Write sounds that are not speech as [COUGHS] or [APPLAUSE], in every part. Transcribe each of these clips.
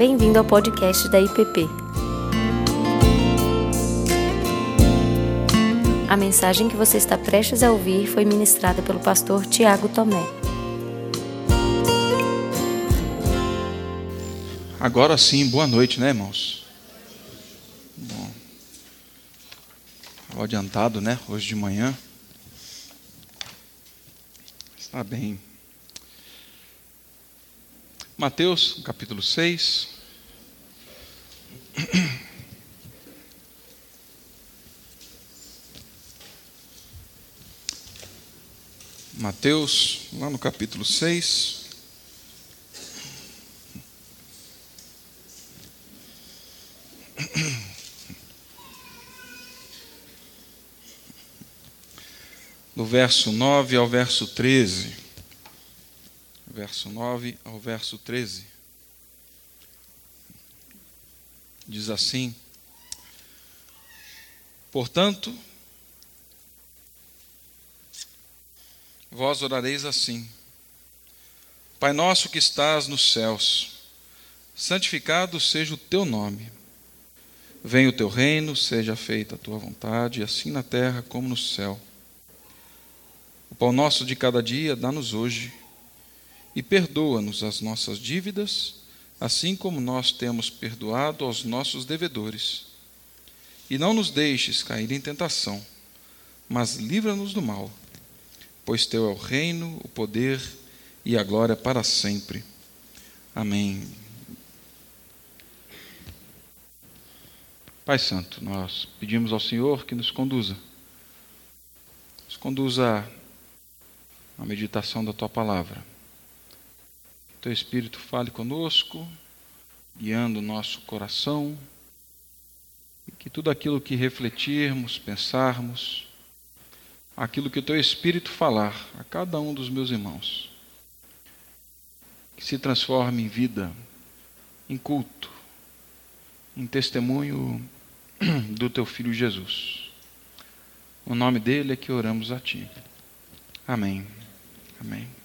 Bem-vindo ao podcast da IPP. A mensagem que você está prestes a ouvir foi ministrada pelo pastor Tiago Tomé. Agora sim, boa noite, né, irmãos? Bom, adiantado, né, hoje de manhã. Está bem. Mateus, capítulo 6. [COUGHS] Mateus, lá no capítulo 6. [COUGHS] Do verso 9 ao verso 13. Verso 9 ao verso 13. Diz assim: Portanto, vós orareis assim: Pai nosso que estás nos céus, santificado seja o teu nome. Venha o teu reino, seja feita a tua vontade, assim na terra como no céu. O pão nosso de cada dia dá-nos hoje, e perdoa-nos as nossas dívidas, assim como nós temos perdoado aos nossos devedores. E não nos deixes cair em tentação, mas livra-nos do mal pois teu é o reino, o poder e a glória para sempre. Amém. Pai Santo, nós pedimos ao Senhor que nos conduza, nos conduza à meditação da tua palavra. Teu Espírito fale conosco, guiando o nosso coração, e que tudo aquilo que refletirmos, pensarmos, aquilo que o teu Espírito falar a cada um dos meus irmãos. Que se transforme em vida, em culto, em testemunho [CLEARS THROAT] do teu Filho Jesus. O nome dele é que oramos a ti. Amém. Amém.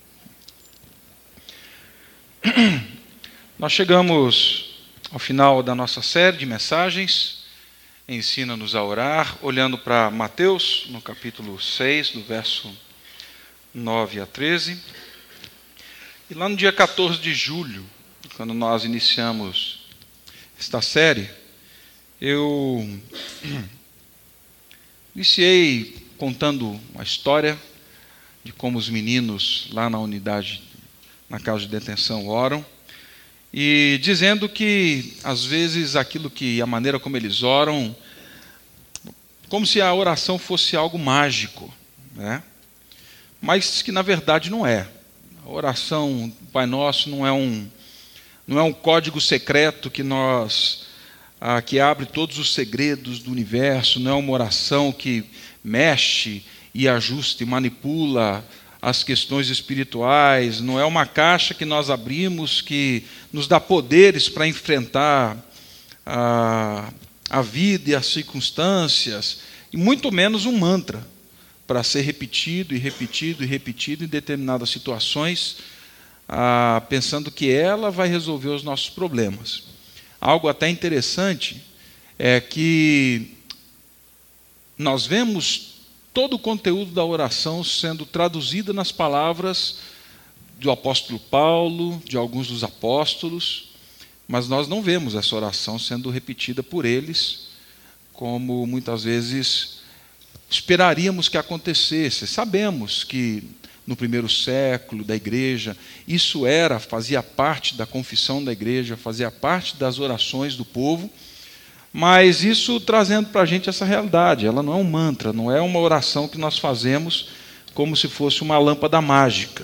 [CLEARS THROAT] Nós chegamos ao final da nossa série de mensagens ensina-nos a orar, olhando para Mateus, no capítulo 6, do verso 9 a 13. E lá no dia 14 de julho, quando nós iniciamos esta série, eu [CLEARS THROAT] iniciei contando uma história de como os meninos lá na unidade, na casa de detenção, oram e dizendo que às vezes aquilo que a maneira como eles oram, como se a oração fosse algo mágico, né? Mas que na verdade não é. A oração Pai Nosso não é um não é um código secreto que nós ah, que abre todos os segredos do universo, não é uma oração que mexe e ajusta e manipula as questões espirituais, não é uma caixa que nós abrimos que nos dá poderes para enfrentar a, a vida e as circunstâncias, e muito menos um mantra para ser repetido e repetido e repetido em determinadas situações, pensando que ela vai resolver os nossos problemas. Algo até interessante é que nós vemos todo o conteúdo da oração sendo traduzido nas palavras do apóstolo Paulo, de alguns dos apóstolos, mas nós não vemos essa oração sendo repetida por eles, como muitas vezes esperaríamos que acontecesse. Sabemos que no primeiro século da igreja, isso era, fazia parte da confissão da igreja, fazia parte das orações do povo mas isso trazendo para a gente essa realidade. Ela não é um mantra, não é uma oração que nós fazemos como se fosse uma lâmpada mágica.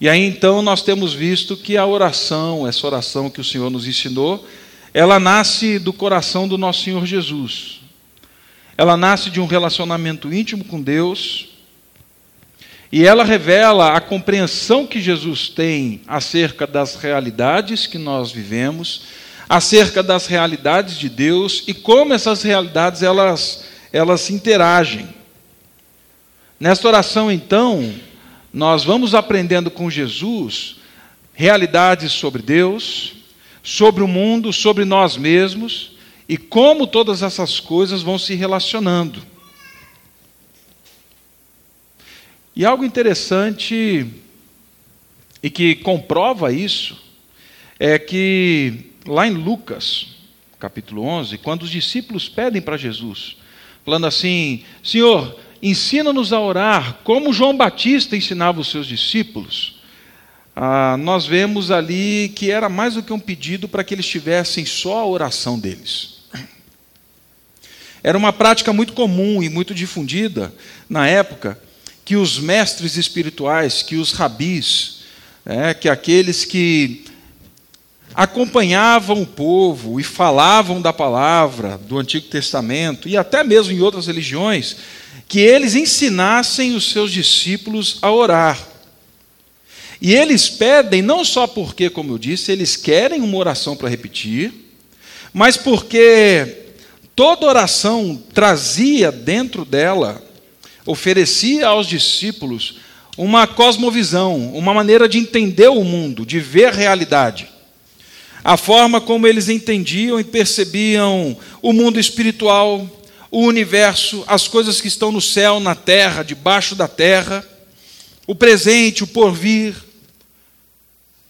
E aí então nós temos visto que a oração, essa oração que o Senhor nos ensinou, ela nasce do coração do nosso Senhor Jesus. Ela nasce de um relacionamento íntimo com Deus. E ela revela a compreensão que Jesus tem acerca das realidades que nós vivemos acerca das realidades de Deus e como essas realidades elas, elas interagem. Nesta oração, então, nós vamos aprendendo com Jesus realidades sobre Deus, sobre o mundo, sobre nós mesmos e como todas essas coisas vão se relacionando. E algo interessante e que comprova isso é que lá em Lucas, capítulo 11, quando os discípulos pedem para Jesus, falando assim: Senhor, ensina-nos a orar como João Batista ensinava os seus discípulos. Ah, nós vemos ali que era mais do que um pedido para que eles tivessem só a oração deles. Era uma prática muito comum e muito difundida na época que os mestres espirituais, que os rabis, é, que aqueles que acompanhavam o povo e falavam da palavra do Antigo Testamento e até mesmo em outras religiões, que eles ensinassem os seus discípulos a orar. E eles pedem não só porque, como eu disse, eles querem uma oração para repetir, mas porque toda oração trazia dentro dela, oferecia aos discípulos uma cosmovisão, uma maneira de entender o mundo, de ver a realidade. A forma como eles entendiam e percebiam o mundo espiritual, o universo, as coisas que estão no céu, na terra, debaixo da terra, o presente, o porvir.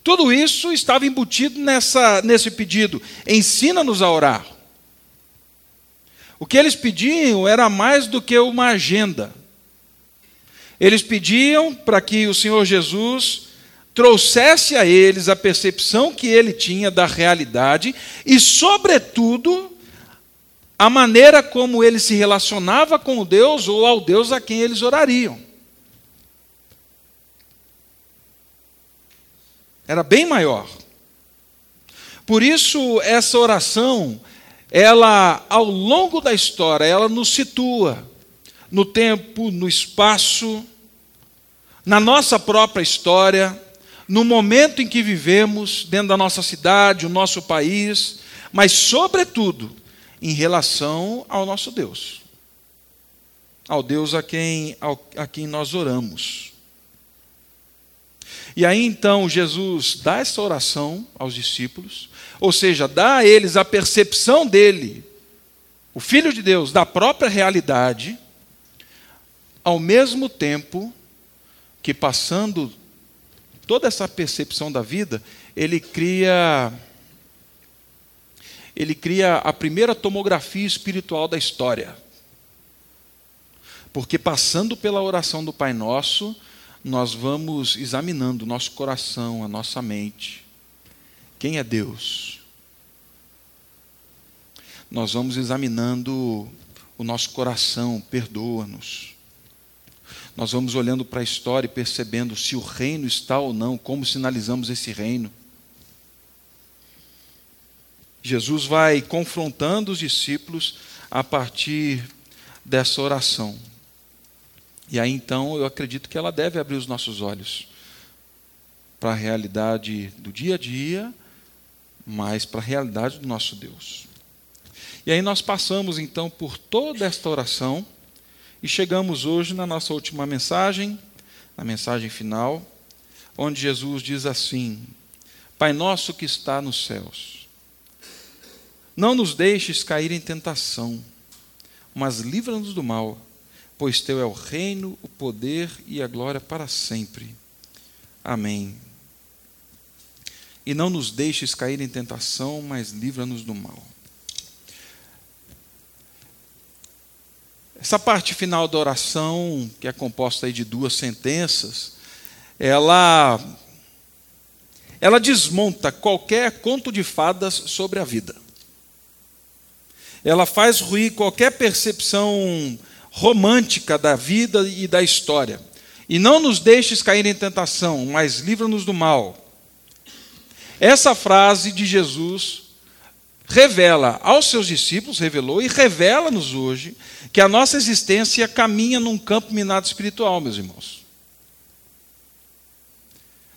Tudo isso estava embutido nessa, nesse pedido: ensina-nos a orar. O que eles pediam era mais do que uma agenda eles pediam para que o Senhor Jesus trouxesse a eles a percepção que ele tinha da realidade e, sobretudo, a maneira como ele se relacionava com o Deus ou ao Deus a quem eles orariam. Era bem maior. Por isso, essa oração, ela, ao longo da história, ela nos situa no tempo, no espaço, na nossa própria história, no momento em que vivemos, dentro da nossa cidade, o nosso país, mas, sobretudo, em relação ao nosso Deus, ao Deus a quem, ao, a quem nós oramos. E aí então Jesus dá essa oração aos discípulos, ou seja, dá a eles a percepção dele, o Filho de Deus, da própria realidade, ao mesmo tempo que passando toda essa percepção da vida, ele cria ele cria a primeira tomografia espiritual da história. Porque passando pela oração do Pai Nosso, nós vamos examinando o nosso coração, a nossa mente. Quem é Deus? Nós vamos examinando o nosso coração, perdoa-nos nós vamos olhando para a história e percebendo se o reino está ou não, como sinalizamos esse reino. Jesus vai confrontando os discípulos a partir dessa oração. E aí então eu acredito que ela deve abrir os nossos olhos para a realidade do dia a dia, mas para a realidade do nosso Deus. E aí nós passamos então por toda esta oração e chegamos hoje na nossa última mensagem, na mensagem final, onde Jesus diz assim: Pai nosso que está nos céus, não nos deixes cair em tentação, mas livra-nos do mal, pois teu é o reino, o poder e a glória para sempre. Amém. E não nos deixes cair em tentação, mas livra-nos do mal. Essa parte final da oração, que é composta de duas sentenças, ela ela desmonta qualquer conto de fadas sobre a vida. Ela faz ruir qualquer percepção romântica da vida e da história. E não nos deixes cair em tentação, mas livra-nos do mal. Essa frase de Jesus revela aos seus discípulos, revelou e revela-nos hoje que a nossa existência caminha num campo minado espiritual, meus irmãos.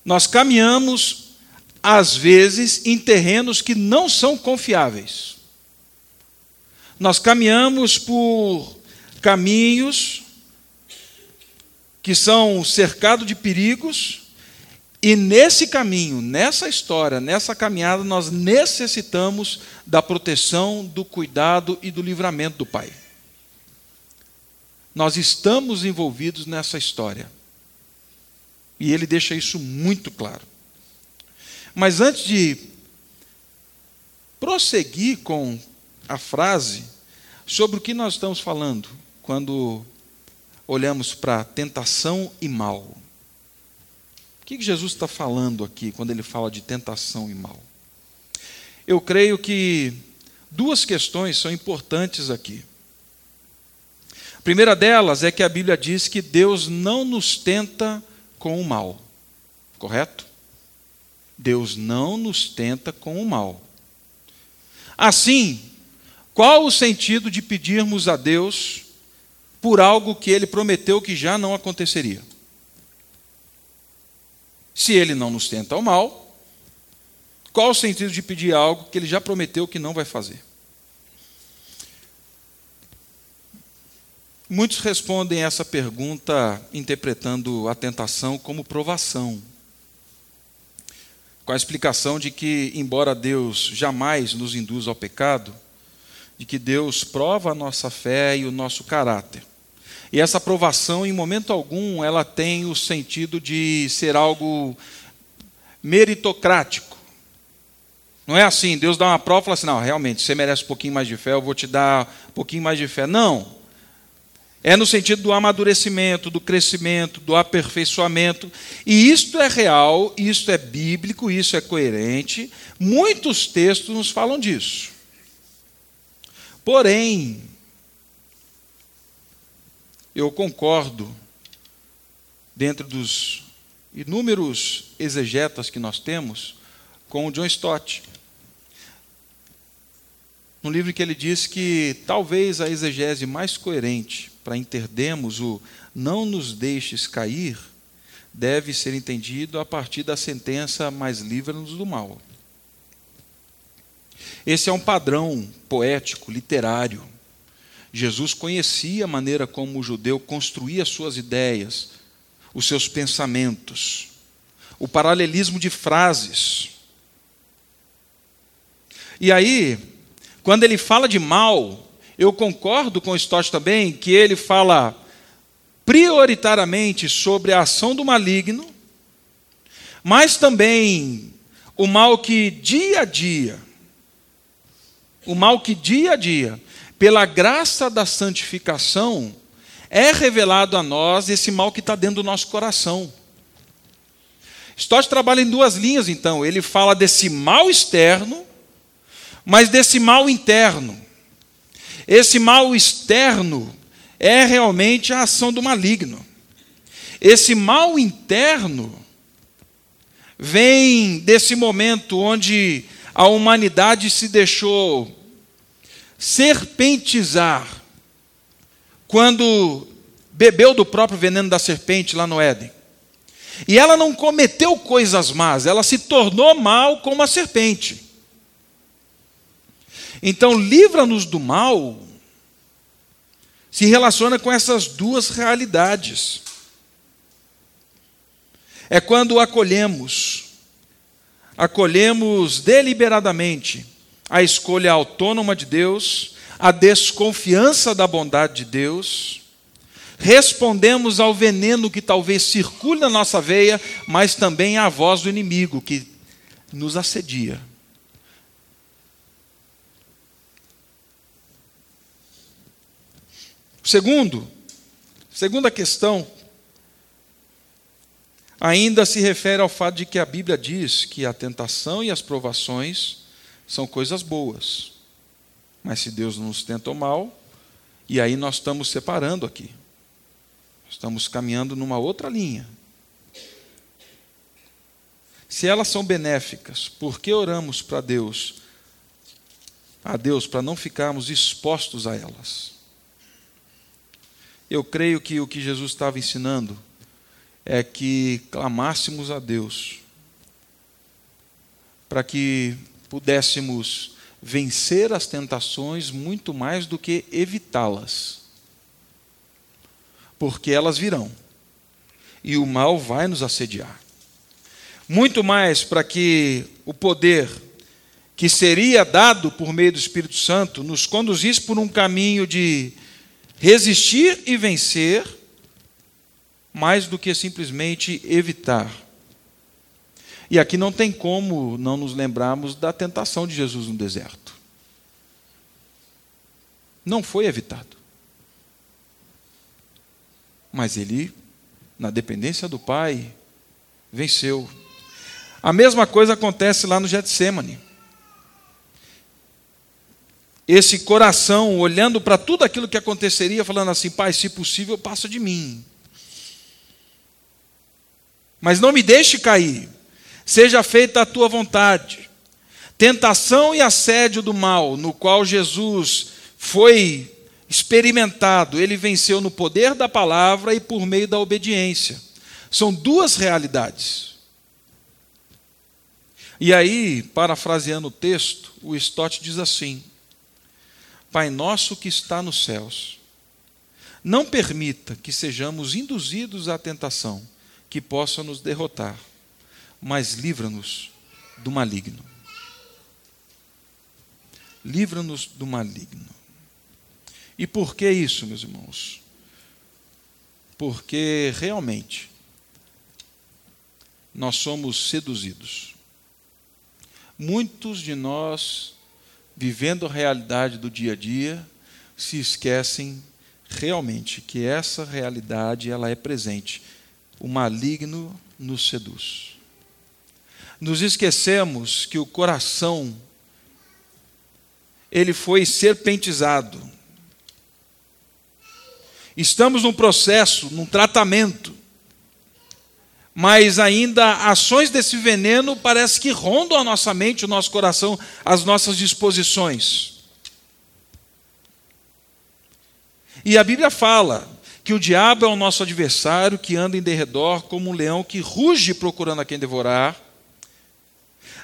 Nós caminhamos, às vezes, em terrenos que não são confiáveis. Nós caminhamos por caminhos que são cercados de perigos E nesse caminho, nessa história, nessa caminhada, nós necessitamos da proteção, do cuidado e do livramento do Pai. Nós estamos envolvidos nessa história. E ele deixa isso muito claro. Mas antes de prosseguir com a frase sobre o que nós estamos falando quando olhamos para tentação e mal. Que Jesus está falando aqui quando ele fala de tentação e mal? Eu creio que duas questões são importantes aqui. A primeira delas é que a Bíblia diz que Deus não nos tenta com o mal, correto? Deus não nos tenta com o mal. Assim, qual o sentido de pedirmos a Deus por algo que ele prometeu que já não aconteceria? Se ele não nos tenta ao mal, qual o sentido de pedir algo que ele já prometeu que não vai fazer? Muitos respondem essa pergunta interpretando a tentação como provação, com a explicação de que, embora Deus jamais nos induza ao pecado, de que Deus prova a nossa fé e o nosso caráter. E essa provação, em momento algum, ela tem o sentido de ser algo meritocrático. Não é assim, Deus dá uma prova e fala assim: não, realmente, você merece um pouquinho mais de fé, eu vou te dar um pouquinho mais de fé. Não. É no sentido do amadurecimento, do crescimento, do aperfeiçoamento. E isto é real, isto é bíblico, isso é coerente. Muitos textos nos falam disso. Porém, eu concordo, dentro dos inúmeros exegetas que nós temos, com o John Stott. No livro que ele diz que talvez a exegese mais coerente para entendermos o não nos deixes cair deve ser entendido a partir da sentença mais livra-nos do mal. Esse é um padrão poético, literário. Jesus conhecia a maneira como o judeu construía suas ideias, os seus pensamentos, o paralelismo de frases. E aí, quando ele fala de mal, eu concordo com Stott também que ele fala prioritariamente sobre a ação do maligno, mas também o mal que dia a dia o mal que dia a dia, pela graça da santificação, é revelado a nós esse mal que está dentro do nosso coração. Stott trabalha em duas linhas, então. Ele fala desse mal externo, mas desse mal interno. Esse mal externo é realmente a ação do maligno. Esse mal interno vem desse momento onde a humanidade se deixou serpentizar quando bebeu do próprio veneno da serpente lá no Éden. E ela não cometeu coisas más, ela se tornou mal como a serpente. Então, livra-nos do mal se relaciona com essas duas realidades. É quando acolhemos, acolhemos deliberadamente a escolha autônoma de Deus, a desconfiança da bondade de Deus, respondemos ao veneno que talvez circule na nossa veia, mas também à voz do inimigo que nos assedia. Segundo, segunda questão, ainda se refere ao fato de que a Bíblia diz que a tentação e as provações são coisas boas. Mas se Deus nos tenta o mal, e aí nós estamos separando aqui. Estamos caminhando numa outra linha. Se elas são benéficas, por que oramos para Deus? A Deus para não ficarmos expostos a elas. Eu creio que o que Jesus estava ensinando é que clamássemos a Deus para que pudéssemos vencer as tentações muito mais do que evitá-las. Porque elas virão. E o mal vai nos assediar. muito mais para que o poder que seria dado por meio do Espírito Santo nos conduzisse por um caminho de resistir e vencer, mais do que simplesmente evitar. E aqui não tem como não nos lembrarmos da tentação de Jesus no deserto. Não foi evitado. Mas ele, na dependência do Pai, venceu. A mesma coisa acontece lá no Getsemane. Esse coração olhando para tudo aquilo que aconteceria, falando assim: Pai, se possível, passa de mim. Mas não me deixe cair, seja feita a tua vontade. Tentação e assédio do mal, no qual Jesus foi experimentado, ele venceu no poder da palavra e por meio da obediência. São duas realidades. E aí, parafraseando o texto, o Stott diz assim: Pai nosso que está nos céus, não permita que sejamos induzidos à tentação que possa nos derrotar, mas livra-nos do maligno. Livra-nos do maligno. E por que isso, meus irmãos? Porque realmente nós somos seduzidos. Muitos de nós, vivendo a realidade do dia a dia, se esquecem realmente que essa realidade ela é presente. O maligno nos seduz. Nos esquecemos que o coração ele foi serpentizado. Estamos num processo, num tratamento mas ainda ações desse veneno parece que rondam a nossa mente, o nosso coração, as nossas disposições. E a Bíblia fala que o diabo é o nosso adversário que anda em derredor como um leão que ruge procurando a quem devorar.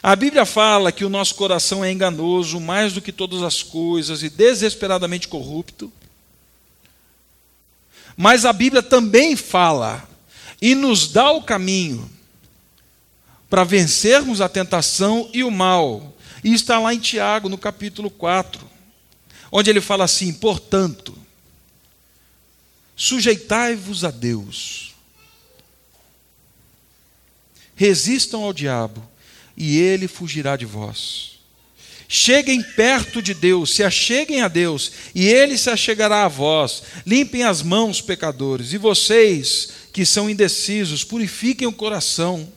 A Bíblia fala que o nosso coração é enganoso mais do que todas as coisas e desesperadamente corrupto. Mas a Bíblia também fala e nos dá o caminho para vencermos a tentação e o mal. E está lá em Tiago, no capítulo 4, onde ele fala assim: portanto, sujeitai-vos a Deus, resistam ao diabo, e ele fugirá de vós. Cheguem perto de Deus, se acheguem a Deus, e Ele se achegará a vós. Limpem as mãos, pecadores, e vocês, que são indecisos, purifiquem o coração,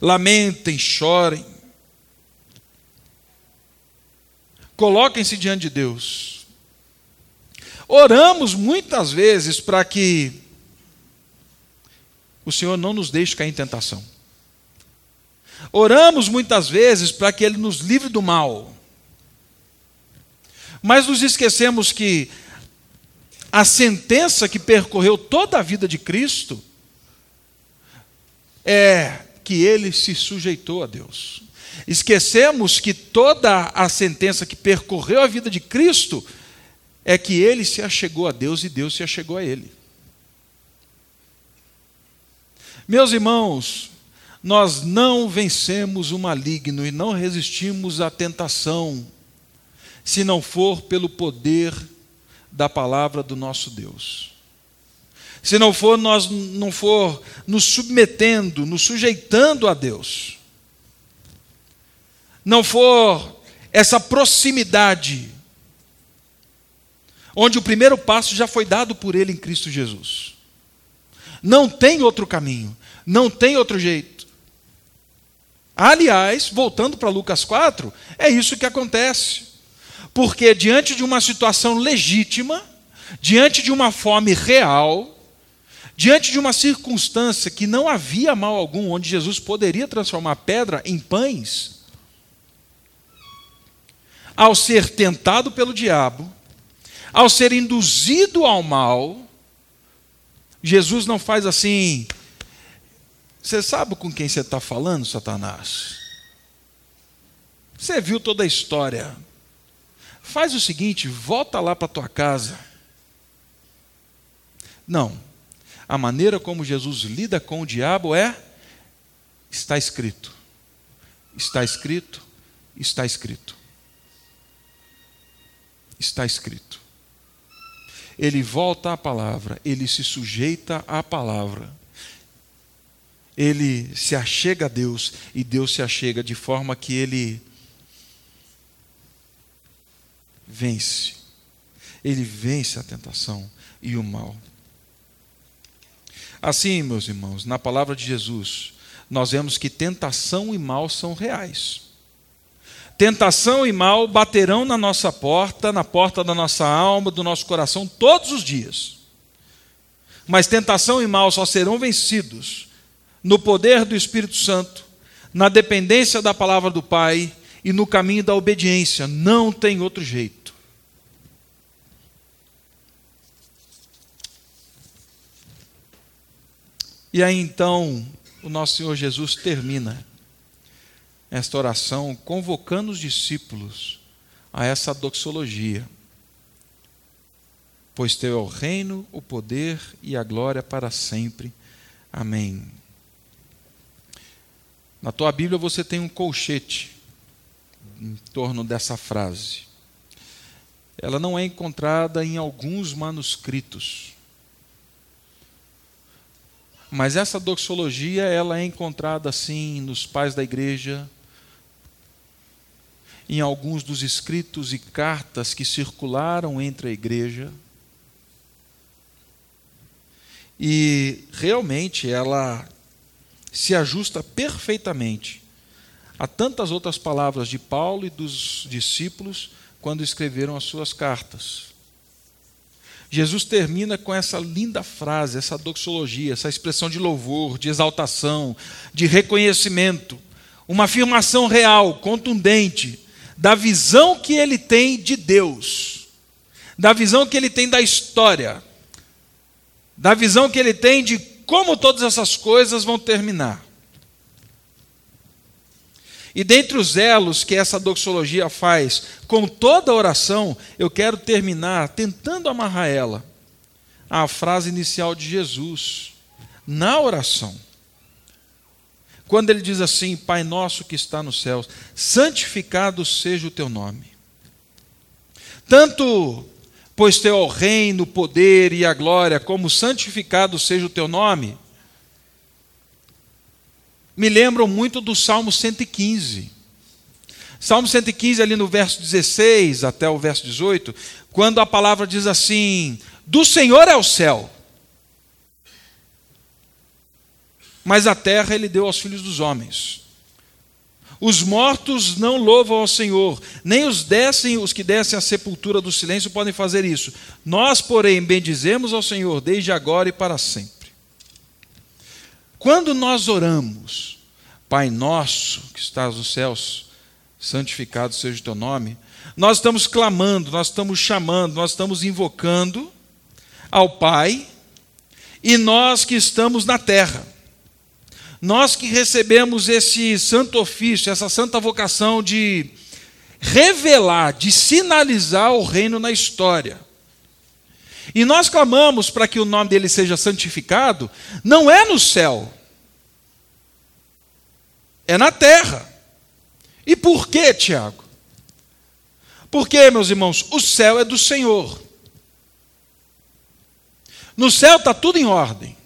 lamentem, chorem, coloquem-se diante de Deus. Oramos muitas vezes para que o Senhor não nos deixe cair em tentação. Oramos muitas vezes para que Ele nos livre do mal. Mas nos esquecemos que a sentença que percorreu toda a vida de Cristo é que ele se sujeitou a Deus. Esquecemos que toda a sentença que percorreu a vida de Cristo é que ele se achegou a Deus e Deus se achegou a ele. Meus irmãos, nós não vencemos o maligno e não resistimos à tentação se não for pelo poder da palavra do nosso Deus. Se não for nós não for nos submetendo, nos sujeitando a Deus. Não for essa proximidade onde o primeiro passo já foi dado por ele em Cristo Jesus. Não tem outro caminho, não tem outro jeito. Aliás, voltando para Lucas 4, é isso que acontece. Porque diante de uma situação legítima, diante de uma fome real, diante de uma circunstância que não havia mal algum, onde Jesus poderia transformar pedra em pães, ao ser tentado pelo diabo, ao ser induzido ao mal, Jesus não faz assim. Você sabe com quem você está falando, Satanás? Você viu toda a história. Faz o seguinte, volta lá para tua casa. Não. A maneira como Jesus lida com o diabo é Está escrito. Está escrito. Está escrito. Está escrito. Ele volta à palavra, ele se sujeita à palavra. Ele se achega a Deus e Deus se achega de forma que ele vence. Ele vence a tentação e o mal. Assim, meus irmãos, na palavra de Jesus, nós vemos que tentação e mal são reais. Tentação e mal baterão na nossa porta, na porta da nossa alma, do nosso coração, todos os dias. Mas tentação e mal só serão vencidos no poder do Espírito Santo, na dependência da palavra do Pai e no caminho da obediência. Não tem outro jeito. E aí então, o nosso Senhor Jesus termina esta oração convocando os discípulos a essa doxologia. Pois teu é o reino, o poder e a glória para sempre. Amém. Na tua Bíblia você tem um colchete em torno dessa frase. Ela não é encontrada em alguns manuscritos. Mas essa doxologia, ela é encontrada assim nos pais da igreja, em alguns dos escritos e cartas que circularam entre a igreja. E realmente ela se ajusta perfeitamente a tantas outras palavras de Paulo e dos discípulos quando escreveram as suas cartas. Jesus termina com essa linda frase, essa doxologia, essa expressão de louvor, de exaltação, de reconhecimento, uma afirmação real, contundente, da visão que ele tem de Deus, da visão que ele tem da história, da visão que ele tem de como todas essas coisas vão terminar. E dentre os elos que essa doxologia faz com toda a oração, eu quero terminar tentando amarrar ela à frase inicial de Jesus, na oração. Quando ele diz assim: Pai nosso que está nos céus, santificado seja o teu nome. Tanto, pois teu reino, o poder e a glória, como santificado seja o teu nome, me lembram muito do Salmo 115. Salmo 115, ali no verso 16 até o verso 18, quando a palavra diz assim: Do Senhor é o céu mas a terra ele deu aos filhos dos homens. Os mortos não louvam ao Senhor, nem os descem, os que descem à sepultura do silêncio podem fazer isso. Nós, porém, bendizemos ao Senhor desde agora e para sempre. Quando nós oramos, Pai nosso que estás nos céus, santificado seja o teu nome, nós estamos clamando, nós estamos chamando, nós estamos invocando ao Pai e nós que estamos na terra. Nós que recebemos esse santo ofício, essa santa vocação de revelar, de sinalizar o reino na história. E nós clamamos para que o nome dele seja santificado, não é no céu, é na terra. E por quê, Tiago? Porque, meus irmãos, o céu é do Senhor. No céu está tudo em ordem.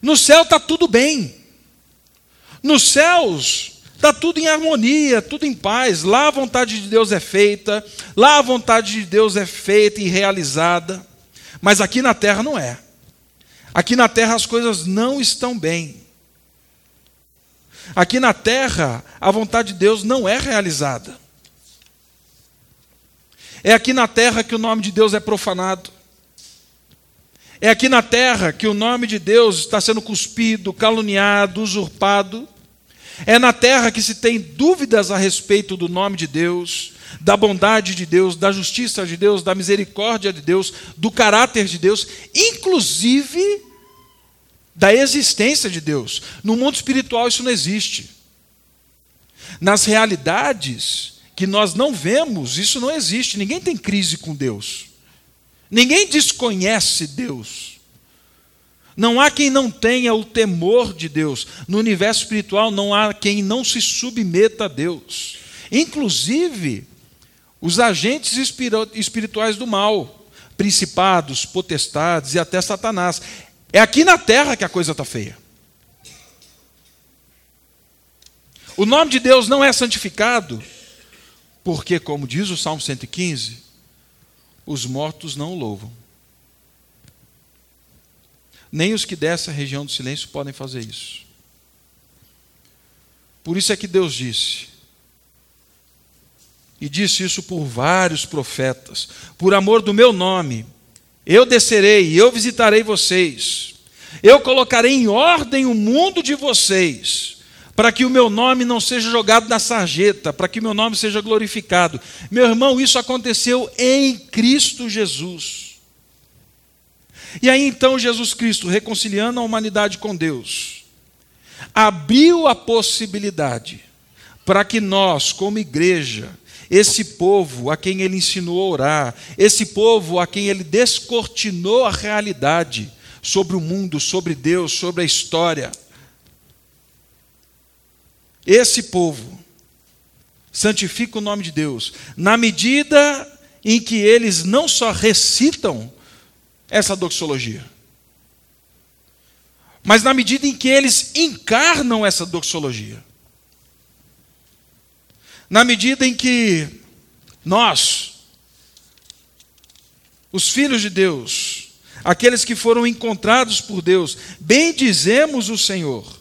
No céu está tudo bem. Nos céus está tudo em harmonia, tudo em paz. Lá a vontade de Deus é feita, lá a vontade de Deus é feita e realizada. Mas aqui na terra não é. Aqui na terra as coisas não estão bem. Aqui na terra a vontade de Deus não é realizada. É aqui na terra que o nome de Deus é profanado. É aqui na terra que o nome de Deus está sendo cuspido, caluniado, usurpado. É na terra que se tem dúvidas a respeito do nome de Deus, da bondade de Deus, da justiça de Deus, da misericórdia de Deus, do caráter de Deus, inclusive da existência de Deus. No mundo espiritual isso não existe. Nas realidades que nós não vemos, isso não existe. Ninguém tem crise com Deus. Ninguém desconhece Deus. Não há quem não tenha o temor de Deus. No universo espiritual não há quem não se submeta a Deus. Inclusive, os agentes espirituais do mal, principados, potestades e até Satanás. É aqui na terra que a coisa está feia. O nome de Deus não é santificado, porque, como diz o Salmo 115, os mortos não o louvam. Nem os que dessa região do silêncio podem fazer isso. Por isso é que Deus disse, e disse isso por vários profetas: por amor do meu nome, eu descerei, eu visitarei vocês, eu colocarei em ordem o mundo de vocês, para que o meu nome não seja jogado na sarjeta, para que o meu nome seja glorificado. Meu irmão, isso aconteceu em Cristo Jesus. E aí então Jesus Cristo, reconciliando a humanidade com Deus, abriu a possibilidade para que nós, como igreja, esse povo a quem ele ensinou a orar, esse povo a quem ele descortinou a realidade sobre o mundo, sobre Deus, sobre a história, esse povo santifica o nome de Deus na medida em que eles não só recitam essa doxologia. Mas na medida em que eles encarnam essa doxologia. Na medida em que nós, os filhos de Deus, aqueles que foram encontrados por Deus, bendizemos o Senhor.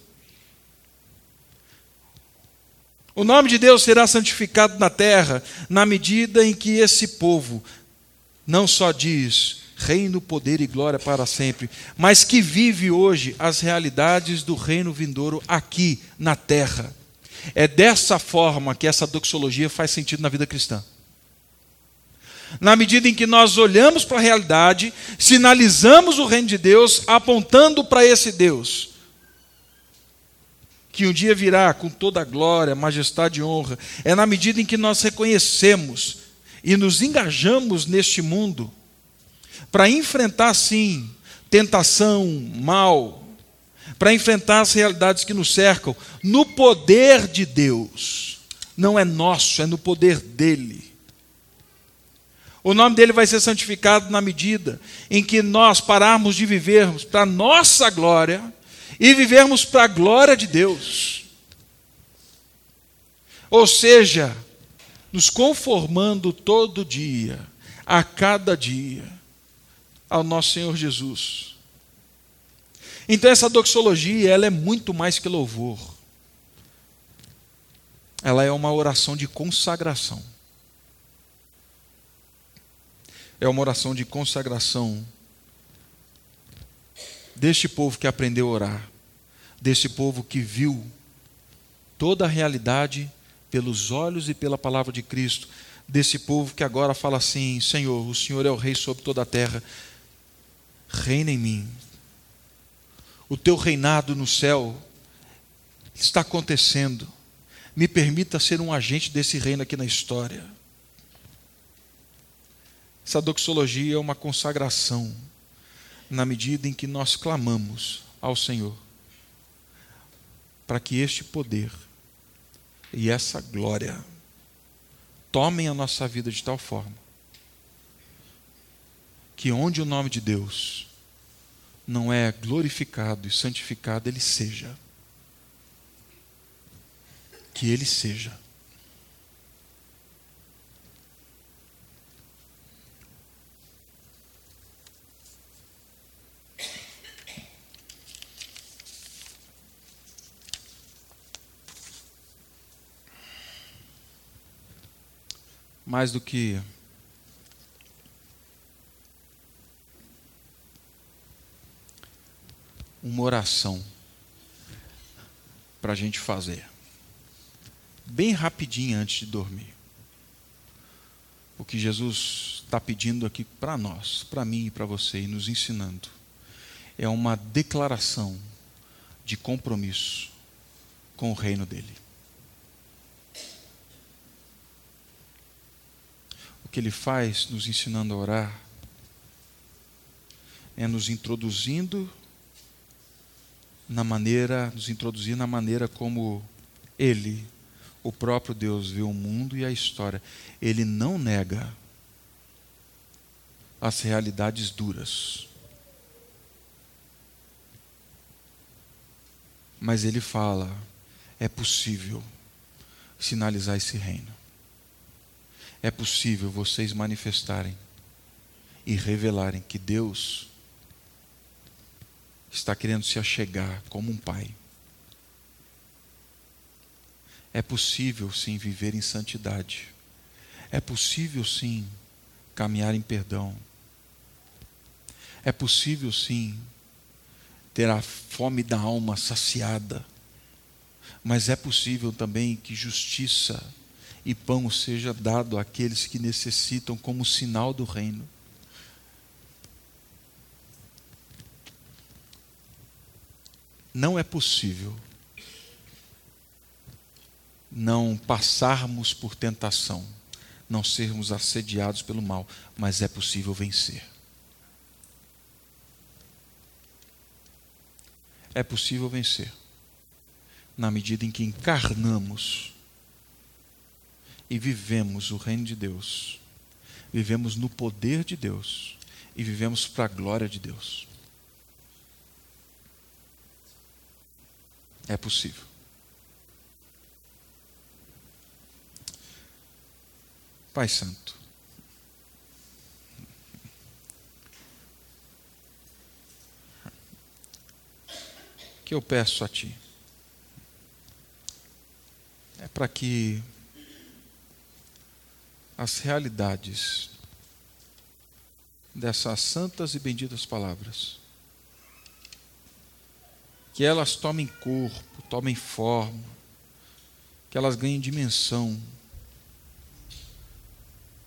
O nome de Deus será santificado na terra na medida em que esse povo não só diz reino, poder e glória para sempre, mas que vive hoje as realidades do reino vindouro aqui na terra. É dessa forma que essa doxologia faz sentido na vida cristã. Na medida em que nós olhamos para a realidade, sinalizamos o reino de Deus, apontando para esse Deus, que um dia virá com toda a glória, majestade e honra, é na medida em que nós reconhecemos e nos engajamos neste mundo para enfrentar, sim, tentação, mal, para enfrentar as realidades que nos cercam, no poder de Deus. Não é nosso, é no poder dele. O nome dele vai ser santificado na medida em que nós pararmos de vivermos para nossa glória e vivermos para a glória de Deus. Ou seja, nos conformando todo dia, a cada dia, ao nosso Senhor Jesus. Então essa doxologia, ela é muito mais que louvor. Ela é uma oração de consagração. É uma oração de consagração deste povo que aprendeu a orar, deste povo que viu toda a realidade pelos olhos e pela palavra de Cristo, desse povo que agora fala assim: Senhor, o Senhor é o Rei sobre toda a terra, reina em mim. O teu reinado no céu está acontecendo. Me permita ser um agente desse reino aqui na história. Essa doxologia é uma consagração, na medida em que nós clamamos ao Senhor, para que este poder e essa glória tomem a nossa vida de tal forma que onde o nome de Deus não é glorificado e santificado, ele seja. Que ele seja. Mais do que uma oração para a gente fazer. Bem rapidinho antes de dormir. O que Jesus está pedindo aqui para nós, para mim e para você, e nos ensinando, é uma declaração de compromisso com o reino dele. O que ele faz nos ensinando a orar é nos introduzindo na maneira, nos introduzir na maneira como ele, o próprio Deus, vê o mundo e a história. Ele não nega as realidades duras. Mas ele fala: é possível sinalizar esse reino. É possível vocês manifestarem e revelarem que Deus está querendo se achegar como um pai. É possível sim viver em santidade. É possível sim caminhar em perdão. É possível sim ter a fome da alma saciada. Mas é possível também que justiça e pão seja dado àqueles que necessitam como sinal do reino. Não é possível não passarmos por tentação, não sermos assediados pelo mal, mas é possível vencer. É possível vencer na medida em que encarnamos e vivemos o reino de Deus, vivemos no poder de Deus e vivemos para a glória de Deus. É possível. Pai Santo, que eu peço a Ti é para que as realidades dessas santas e benditas palavras que elas tomem corpo, tomem forma, que elas ganhem dimensão.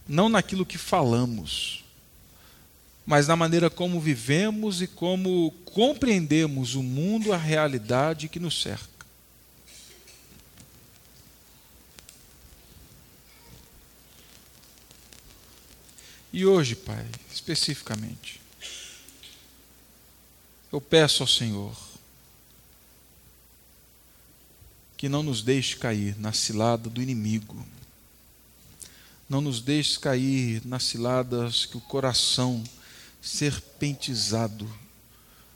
Não naquilo que falamos, mas na maneira como vivemos e como compreendemos o mundo, a realidade que nos cerca. E hoje, Pai, especificamente, eu peço ao Senhor que não nos deixe cair na cilada do inimigo. Não nos deixe cair nas ciladas que o coração serpentizado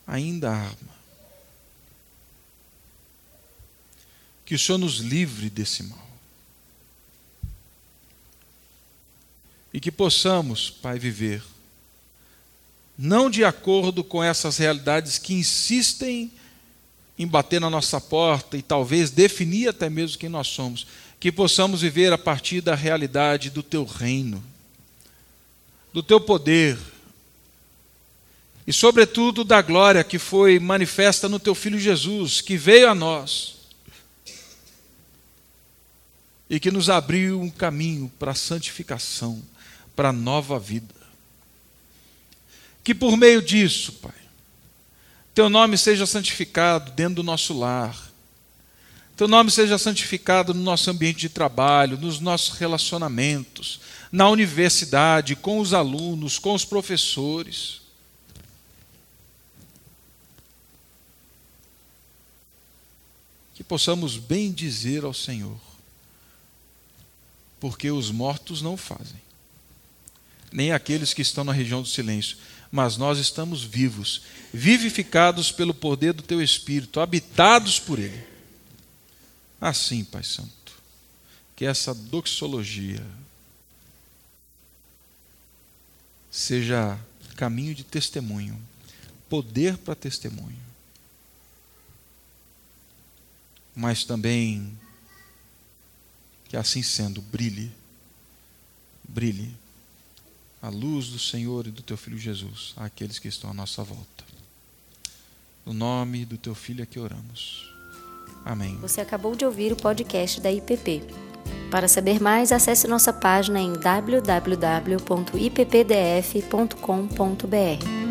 ainda arma. Que o Senhor nos livre desse mal. E que possamos, Pai, viver não de acordo com essas realidades que insistem em bater na nossa porta e talvez definir até mesmo quem nós somos, que possamos viver a partir da realidade do teu reino, do teu poder e, sobretudo, da glória que foi manifesta no teu filho Jesus, que veio a nós e que nos abriu um caminho para a santificação, para a nova vida. Que por meio disso, Pai, teu nome seja santificado dentro do nosso lar. Teu nome seja santificado no nosso ambiente de trabalho, nos nossos relacionamentos, na universidade, com os alunos, com os professores. Que possamos bem dizer ao Senhor, porque os mortos não fazem, nem aqueles que estão na região do silêncio, mas nós estamos vivos, vivificados pelo poder do Teu Espírito, habitados por Ele. Assim, Pai Santo, que essa doxologia seja caminho de testemunho, poder para testemunho, mas também que assim sendo, brilhe, brilhe a luz do Senhor e do teu Filho Jesus àqueles que estão à nossa volta. No nome do teu Filho é que oramos. Amém. Você acabou de ouvir o podcast da IPP. Para saber mais, acesse nossa página em www.ippdf.com.br.